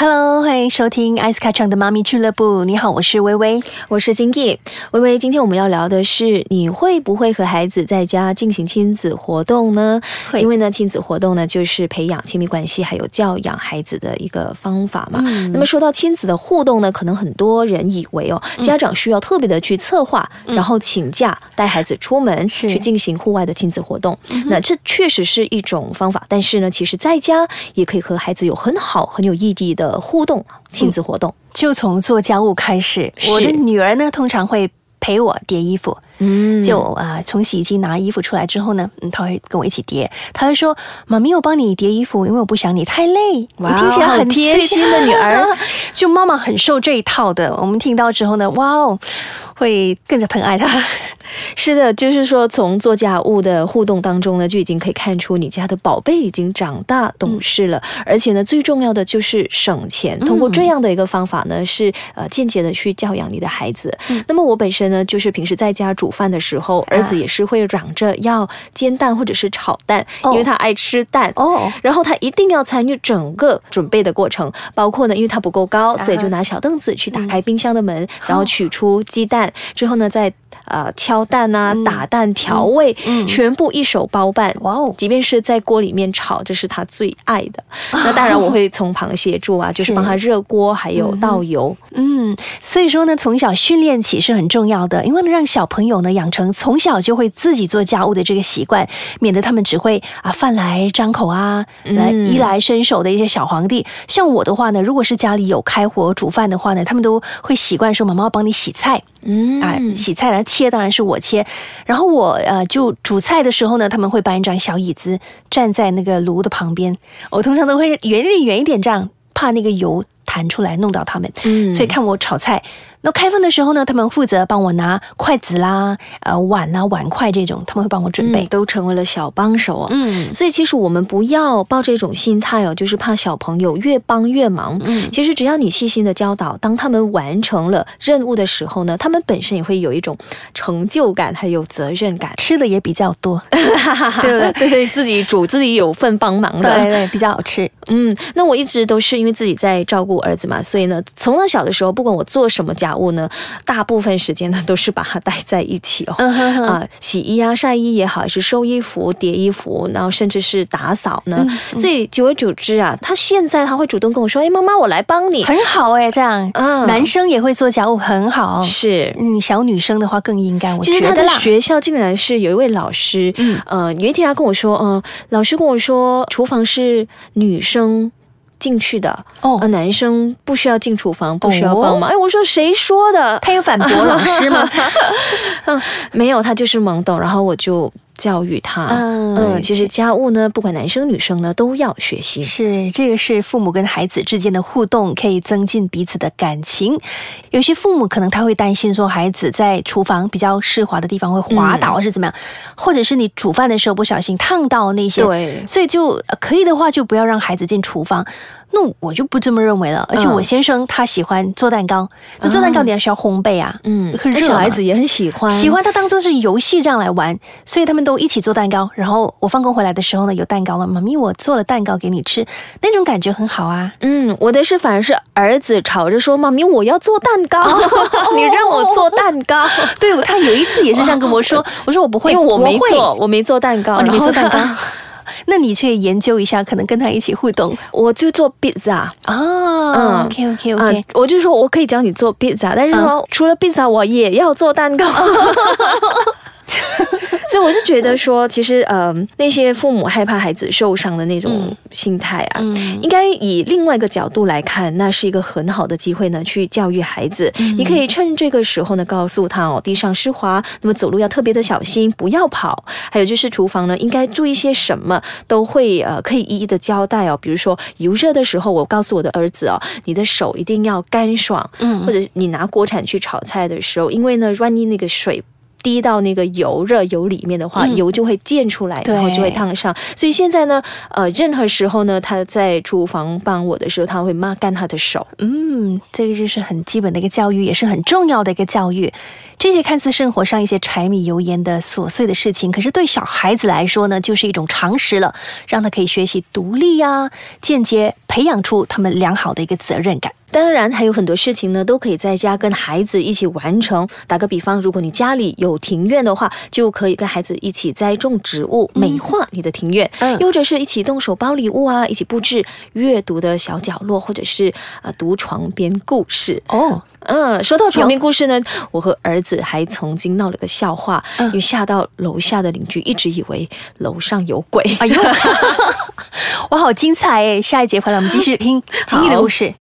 ？Hello，欢迎收听艾斯卡唱的妈咪俱乐部。你好，我是微微，我是金毅。微微，今天我们要聊的是，你会不会和孩子在家进行亲子活动呢？会因为呢，亲子活动呢，就是培养亲密关系还有教养孩子的一个方法嘛。嗯那么说到亲子的互动呢，可能很多人以为哦，家长需要特别的去策划，然后请假带孩子出门去进行户外的亲子活动。那这确实是一种方法，但是呢，其实在家也可以和孩子有很好很有意义的互动亲子活动。就从做家务开始。我的女儿呢，通常会陪我叠衣服。嗯就啊、从洗衣机拿衣服出来之后呢，嗯，他会跟我一起叠。他会说：“妈咪，我帮你叠衣服，因为我不想你太累。”哇我听起来很贴心的女儿。就妈妈很受这一套的。我们听到之后呢，哇哦，会更加疼爱她。是的，就是说从做家务的互动当中呢，就已经可以看出你家的宝贝已经长大懂事了，而且呢，最重要的就是省钱。通过这样的一个方法呢，是呃间接的去教养你的孩子。那么我本身呢，就是平时在家煮饭的时候，儿子也是会嚷着要煎蛋或者是炒蛋，哦。因为他爱吃蛋。哦，然后他一定要参与整个准备的过程，包括呢，因为他不够高，所以就拿小凳子去打开冰箱的门，然后取出鸡蛋，之后呢，再呃敲蛋啊、打蛋、调味，嗯。全部一手包办。哇哦，即便是在锅里面炒，这是他最爱的。那当然，我会从旁协助啊，就是是帮他热锅，还有倒油。嗯，所以说呢，从小训练起是很重要的，因为让小朋友呢养成从小就会自己做家务的这个习惯，免得他们只会啊饭来张口啊，来嗯衣来伸手的一些小皇帝。像我的话呢，如果是家里有开火煮饭的话呢，他们都会习惯说妈妈帮你洗菜。嗯啊，洗菜来切当然是我切，然后我呃就煮菜的时候呢，他们会搬一张小椅子站在那个炉的旁边，我通常都会远一点远一点这样，怕那个油弹出来弄到他们，嗯所以看我炒菜。那开饭的时候呢，他们负责帮我拿筷子啦、呃碗啊、碗筷这种，他们会帮我准备嗯。都成为了小帮手哦。嗯所以其实我们不要抱这种心态哦，就是怕小朋友越帮越忙。嗯其实只要你细心的教导，当他们完成了任务的时候呢，他们本身也会有一种成就感，还有责任感。吃的也比较多，对 不对？对对，自己煮，自己有份帮忙的。对对，比较好吃。嗯，那我一直都是因为自己在照顾儿子嘛，所以呢，从他小的时候，不管我做什么家务呢，大部分时间呢都是把他带在一起哦。嗯哼哼，啊，洗衣啊、晒衣也好，还是收衣服、叠衣服，然后甚至是打扫呢。嗯所以久而久之啊，他现在他会主动跟我说：“哎，妈妈，我来帮你。很好哎，这样，嗯男生也会做家务，很好。是。嗯，小女生的话更应该，我其实他的觉得。学校竟然是有一位老师，嗯呃，有一天他跟我说，嗯、老师跟我说，厨房是女生进去的，哦呃，男生不需要进厨房，不需要帮忙。哎，我说谁说的？他有反驳老师吗？没有，他就是懵懂，然后我就教育他，嗯嗯，其实家务呢，不管男生女生呢，都要学习。是，这个是父母跟孩子之间的互动，可以增进彼此的感情。有些父母可能他会担心说，孩子在厨房比较湿滑的地方会滑倒，还是怎么样，或者是你煮饭的时候不小心烫到那些，对所以就呃可以的话，就不要让孩子进厨房。那我就不这么认为了，而且嗯我先生他喜欢做蛋糕，那做蛋糕你要需要烘焙啊，嗯，很热嘛那小孩子也很喜欢，喜欢他当做是游戏这样来玩，所以他们都一起做蛋糕。然后我放工回来的时候呢，有蛋糕了，妈咪我做了蛋糕给你吃，那种感觉很好啊。嗯，我的是反而是儿子吵着说：“妈咪，我要做蛋糕，你让我做蛋糕。对，他有一次也是这样跟我说，我说我不”会，因为我没做，我没做蛋糕，哦，你没做蛋糕他，那你可以研究一下，可能跟他一起互动我就做 pizza。哦。嗯 OK OK 啊 OK，、我就说我可以教你做 pizza，但是说、除了 pizza 我也要做蛋糕。所以我就觉得说，其实呃，那些父母害怕孩子受伤的那种嗯心态啊，嗯应该以另外一个角度来看，那是一个很好的机会呢，去教育孩子。你可以趁这个时候呢，告诉他哦，地上湿滑，那么走路要特别的小心，不要跑。还有就是厨房呢，应该注意些什么，都会呃可以一一的交代哦。比如说油热的时候，我告诉我的儿子哦，你的手一定要干爽，嗯或者你拿锅铲去炒菜的时候，因为呢，万一那个水。滴到那个油热油里面的话，嗯油就会溅出来，然后就会烫伤。所以现在呢，呃，任何时候呢，他在厨房帮我的时候，他会抹干他的手。嗯，这个就是很基本的一个教育，也是很重要的一个教育。这些看似生活上一些柴米油盐的琐碎的事情，可是对小孩子来说呢，就是一种常识了，让他可以学习独立呀、间接培养出他们良好的一个责任感。当然，还有很多事情呢，都可以在家跟孩子一起完成。打个比方，如果你家里有庭院的话，就可以跟孩子一起栽种植物，美化你的庭院；嗯又或者是一起动手包礼物啊，一起布置阅读的小角落，或者是呃读床边故事。哦，嗯，说到床边故事呢，我和儿子还曾经闹了个笑话，嗯又吓到楼下的邻居，一直以为楼上有鬼。哎呦，哇，好精彩诶！下一节回来我们继续听今天的故事。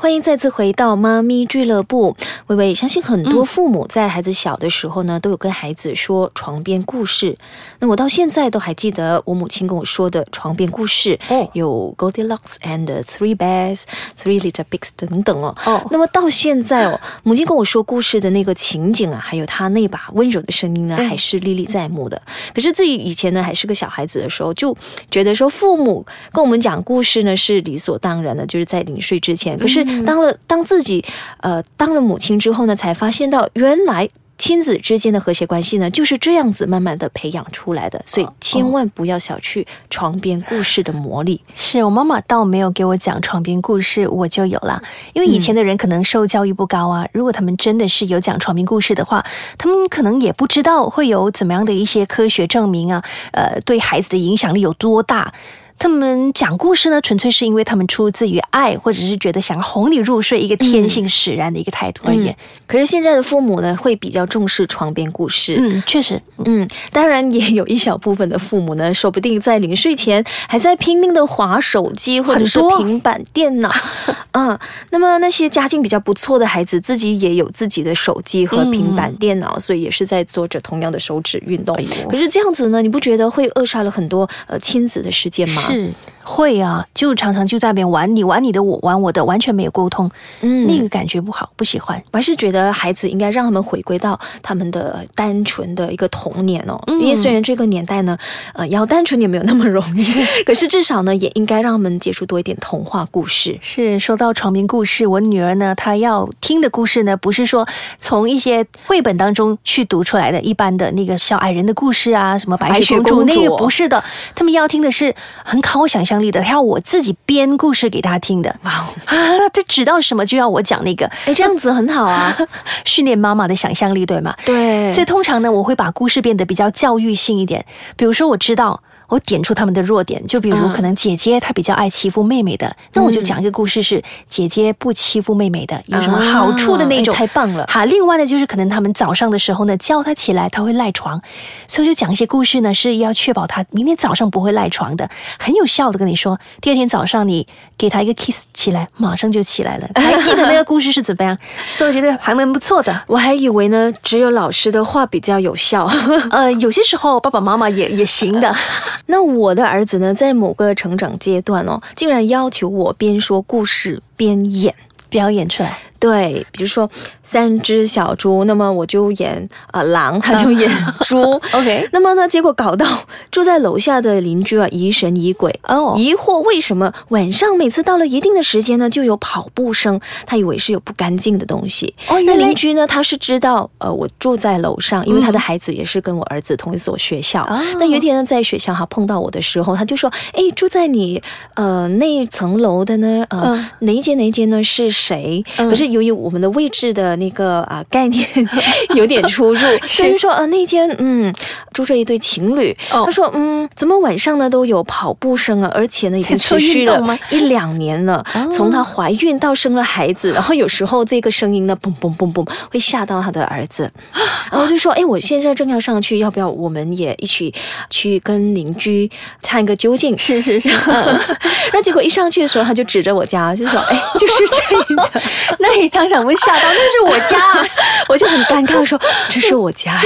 欢迎再次回到妈咪俱乐部。微微相信很多父母在孩子小的时候呢，都有跟孩子说床边故事。那我到现在都还记得我母亲跟我说的床边故事，哦有 Goldilocks and the Three Bears、Three Little Pigs 等等哦。哦那么到现在哦，母亲跟我说故事的那个情景啊，还有她那把温柔的声音呢，嗯还是历历在目的。可是自己以前呢，还是个小孩子的时候，就觉得说父母跟我们讲故事呢是理所当然的，就是在临睡之前。可是当了当自己呃当了母亲之后呢，才发现到原来。亲子之间的和谐关系呢，就是这样子慢慢的培养出来的，所以千万不要小觑床边故事的魔力。是我妈妈倒没有给我讲床边故事，我就有了。因为以前的人可能受教育不高啊，如果他们真的是有讲床边故事的话，他们可能也不知道会有怎么样的一些科学证明啊，呃，对孩子的影响力有多大。他们讲故事呢，纯粹是因为他们出自于爱，或者是觉得想哄你入睡，一个天性使然的一个态度而已。可是现在的父母呢，会比较重视床边故事。嗯，确实，嗯，当然也有一小部分的父母呢，说不定在临睡前还在拼命的划手机或者是平板电脑。嗯，那么那些家境比较不错的孩子，自己也有自己的手机和平板电脑，所以也是在做着同样的手指运动。哎可是这样子呢，你不觉得会扼杀了很多呃亲子的时间吗？，是。会啊，就常常就在那边玩，你玩你的，我玩我的，完全没有沟通，嗯。那个感觉不好，不喜欢。我还是觉得孩子应该让他们回归到他们的单纯的一个童年哦，嗯。因为虽然这个年代呢，呃，要单纯也没有那么容易，可是至少呢，也应该让他们接触多一点童话故事。是说到床边故事，我女儿呢，她要听的故事呢，不是说从一些绘本当中去读出来的，一般的那个小矮人的故事啊，什么白白雪雪公主，公主。那个不是的，他们要听的是很考我想象力的，他要我自己编故事给他听的。哇，啊，他指到什么就要我讲那个，哎，这样子很好啊。训练妈妈的想象力，对吗？对所以通常呢，我会把故事变得比较教育性一点。比如说，我知道我点出他们的弱点，就比如嗯可能姐姐她比较爱欺负妹妹的，那我就讲一个故事是姐姐不欺负妹妹的，有什么好处的那种。太棒了。好，另外呢，就是可能他们早上的时候呢，叫他起来，他会赖床，所以我就讲一些故事呢，是要确保他明天早上不会赖床的，很有效的跟你说，第二天早上你给他一个 kiss 起来，马上就起来了。还记得那个故事是怎么样？所以我觉得还蛮不错的。我还以为呢，只有老师的话比较有效。呃，有些时候爸爸妈妈也也行的。那我的儿子呢，在某个成长阶段哦，竟然要求我边说故事边演。表演出来，对，比如说三只小猪，那么我就演呃狼，他就演猪。OK 那么呢，结果搞到住在楼下的邻居啊疑神疑鬼。哦疑惑为什么晚上每次到了一定的时间呢，就有跑步声？他以为是有不干净的东西。那哦原来邻居呢，他是知道，呃，我住在楼上，因为他的孩子也是跟我儿子同一所学校。哦那有一天呢，在学校哈碰到我的时候，他就说：“哎，住在你呃那一层楼的呢，呃、嗯哪一间哪一间呢是谁？”嗯可是由于我们的位置的那个啊、概念 有点出入，所以说啊、那间嗯住着一对情侣。哦。他说嗯，怎么晚上呢都有跑步声啊，而且呢已经持续了一两年了，哦。从她怀孕到生了孩子，然后有时候这个声音呢，嘣嘣嘣嘣，会吓到她的儿子，然后就说，哎，我现在正要上去，要不要我们也一起去跟邻居探个究竟？是是是，然后结果一上去的时候，他就指着我家，就说，哎，就是这一家，那被当场被吓到，那是我家。我就很尴尬地说，这是我家。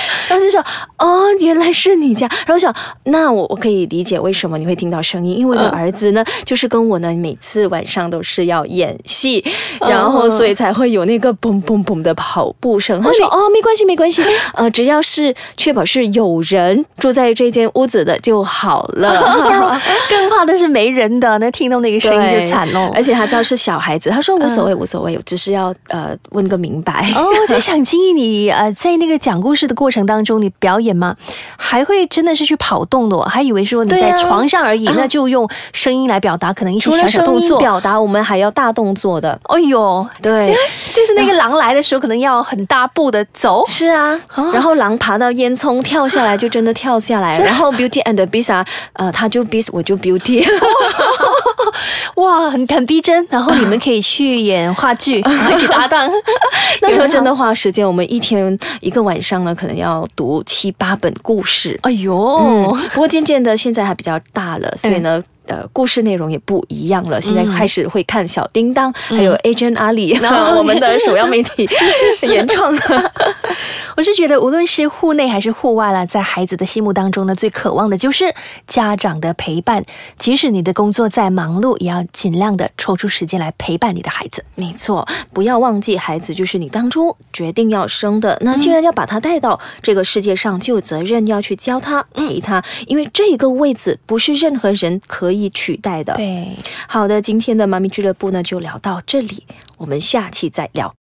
然后就说哦，原来是你家。然后想，那我我可以理解为什么你会听到声音，因为我的儿子呢，就是跟我呢每次晚上都是要演戏，然后所以才会有那个嘣嘣嘣的跑步声。他说哦，没关系，没关系，呃，只要是确保是有人住在这间屋子的就好了。更怕的是没人的，那听到那个声音就惨喽。而且他知道是小孩子，他说无所谓，无所谓，只是要呃问个明白。哦，我在想，金毅，你呃在那个讲故事的过程当中，你表演吗？还会真的是去跑动的？我还以为说你在床上而已，那就用声音来表达，可能一些小小动作表达，我们还要大动作的。哎呦，对，就是那个狼来的时候，可能要很大步的走。是啊，然后狼爬到烟囱跳下来，就真的跳下来。然后 Beauty and Beast，呃，他就 Beast，我就 Beauty。哇，很很逼真。然后你们可以去演话剧，一起搭档。那时候真的花时间，我们一天一个晚上呢，可能要读七八本故事。哎呦，不过渐渐的，现在还比较大了，所以呢。呃，故事内容也不一样了。现在开始会看小叮当，还有 Agent 阿里，然 后我们的首要媒体是 原创。我是觉得，无论是户内还是户外啦，在孩子的心目当中呢，最渴望的就是家长的陪伴。即使你的工作再忙碌，也要尽量的抽出时间来陪伴你的孩子。没错，不要忘记，孩子就是你当初决定要生的。那既然要把他带到这个世界上，就有责任要去教他、陪他，因为这个位置不是任何人可以。取代的，对，好的，今天的妈咪俱乐部呢就聊到这里，我们下期再聊。